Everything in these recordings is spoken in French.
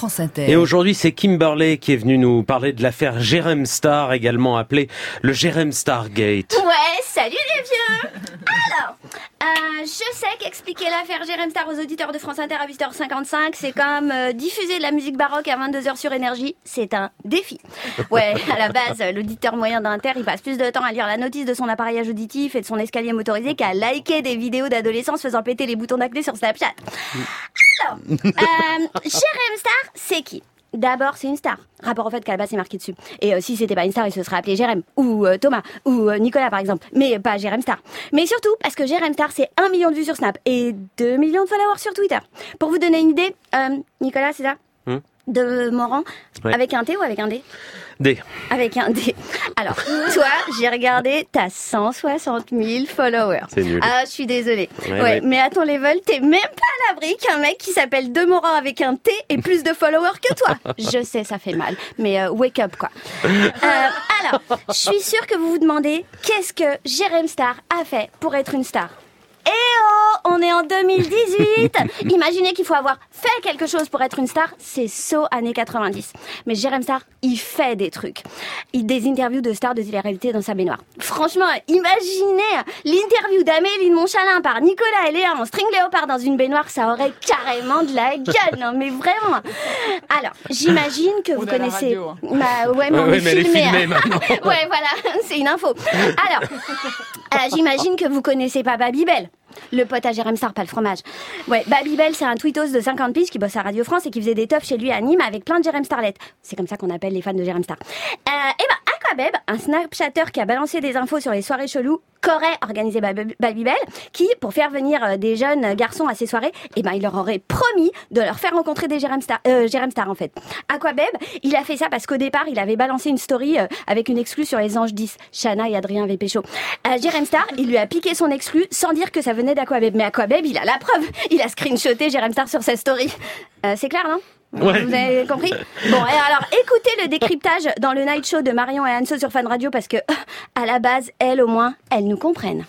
France Inter. Et aujourd'hui, c'est Kimberley qui est venu nous parler de l'affaire Jerem Star, également appelée le Jerem Star Gate. Ouais, salut les vieux Alors, euh, je sais qu'expliquer l'affaire Jerem Star aux auditeurs de France Inter à 8h55, c'est comme euh, diffuser de la musique baroque à 22h sur énergie, c'est un défi. Ouais, à la base, l'auditeur moyen d'Inter, il passe plus de temps à lire la notice de son appareillage auditif et de son escalier motorisé qu'à liker des vidéos d'adolescents se faisant péter les boutons d'acné sur Snapchat. Alors, euh, Star, c'est qui? D'abord, c'est une star. Rapport au fait qu'à la base, c'est marqué dessus. Et euh, si c'était pas une star, il se serait appelé Jérém, ou euh, Thomas, ou euh, Nicolas, par exemple. Mais pas Jérém Star. Mais surtout, parce que Jérém Star, c'est 1 million de vues sur Snap et 2 millions de followers sur Twitter. Pour vous donner une idée, Nicolas, c'est ça? De Moran Ouais. Avec un T ou avec un D D. Avec un D. Alors, toi, j'ai regardé, t'as 160 000 followers. C'est nul. Ah, je suis désolée. Ouais, Ouais, ouais. mais à ton level, t'es même pas à l'abri qu'un mec qui s'appelle Demorand avec un T ait plus de followers que toi. Je sais, ça fait mal, mais euh, wake up quoi. Euh, alors, je suis sûre que vous vous demandez qu'est-ce que Jérém Star a fait pour être une star? On est en 2018 Imaginez qu'il faut avoir fait quelque chose pour être une star, c'est saut années 90. Mais Jérém Star, il fait des trucs. Il des interviews de stars de télé-réalité dans sa baignoire. Franchement, imaginez l'interview d'Amélie de Montchalin par Nicolas et Léa en string léopard dans une baignoire, ça aurait carrément de la gueule, non mais vraiment. Alors, j'imagine que vous On connaissez... radio, hein. Bah ouais, mais Ouais, on ouais, est mais elle est filmé, filmée maintenant. ouais, voilà, c'est une info. Alors, euh, j'imagine que vous connaissez pas Babybel. Le pote à Jérém Star, pas le fromage. Ouais, Babybel, c'est un tweetos de 50 piges qui bosse à Radio France et qui faisait des teufs chez lui à Nîmes avec plein de Jérém Starlet. C'est comme ça qu'on appelle les fans de Jérém Star. Euh, et ben, Aquabeb, un snapchatter qui a balancé des infos sur les soirées cheloues qu'aurait organisé Bab- Babybel, qui, pour faire venir euh, des jeunes garçons à ses soirées, et ben, il leur aurait promis de leur faire rencontrer des Jérém Star, euh, Star, en fait. Aquabeb, il a fait ça parce qu'au départ, il avait balancé une story euh, avec une exclue sur les Anges 10. Shana et Adrien avaient pécho. Euh, Jérém Star, il lui a piqué son exclu sans dire que ça venait d'Aquabeb. Mais Aquabeb, il a la preuve. Il a screenshoté Jérém Star sur sa story. Euh, c'est clair, non? Ouais. Vous avez compris Bon, et alors écoutez le décryptage dans le night show de Marion et Anso sur Fan Radio parce que, à la base, elles au moins, elles nous comprennent.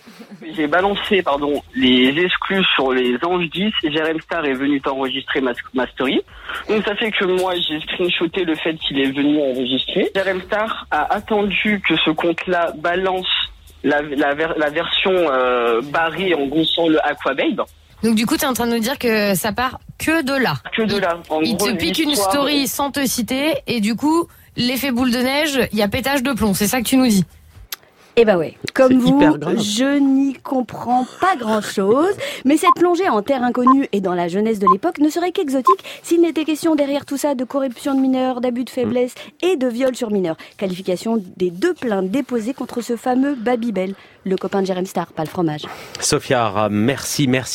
J'ai balancé pardon les exclus sur les Anges 10 et Jérém Star est venu t'enregistrer ma, ma story. Donc ça fait que moi j'ai screenshoté le fait qu'il est venu enregistrer. Jérém Star a attendu que ce compte-là balance la, la, ver- la version euh, barrée en gros sans le Aquababe. Donc du coup, tu es en train de nous dire que ça part que de là. Que de là. En Il gros, te pique une story sans te citer et du coup, l'effet boule de neige, il y a pétage de plomb. C'est ça que tu nous dis. Eh ben ouais, comme vous, je n'y comprends pas grand-chose, mais cette plongée en terre inconnue et dans la jeunesse de l'époque ne serait qu'exotique s'il n'était question derrière tout ça de corruption de mineurs, d'abus de faiblesse et de viol sur mineurs. Qualification des deux plaintes déposées contre ce fameux Babybel, le copain de Jérém Star, pas le fromage. Sophia, merci, merci.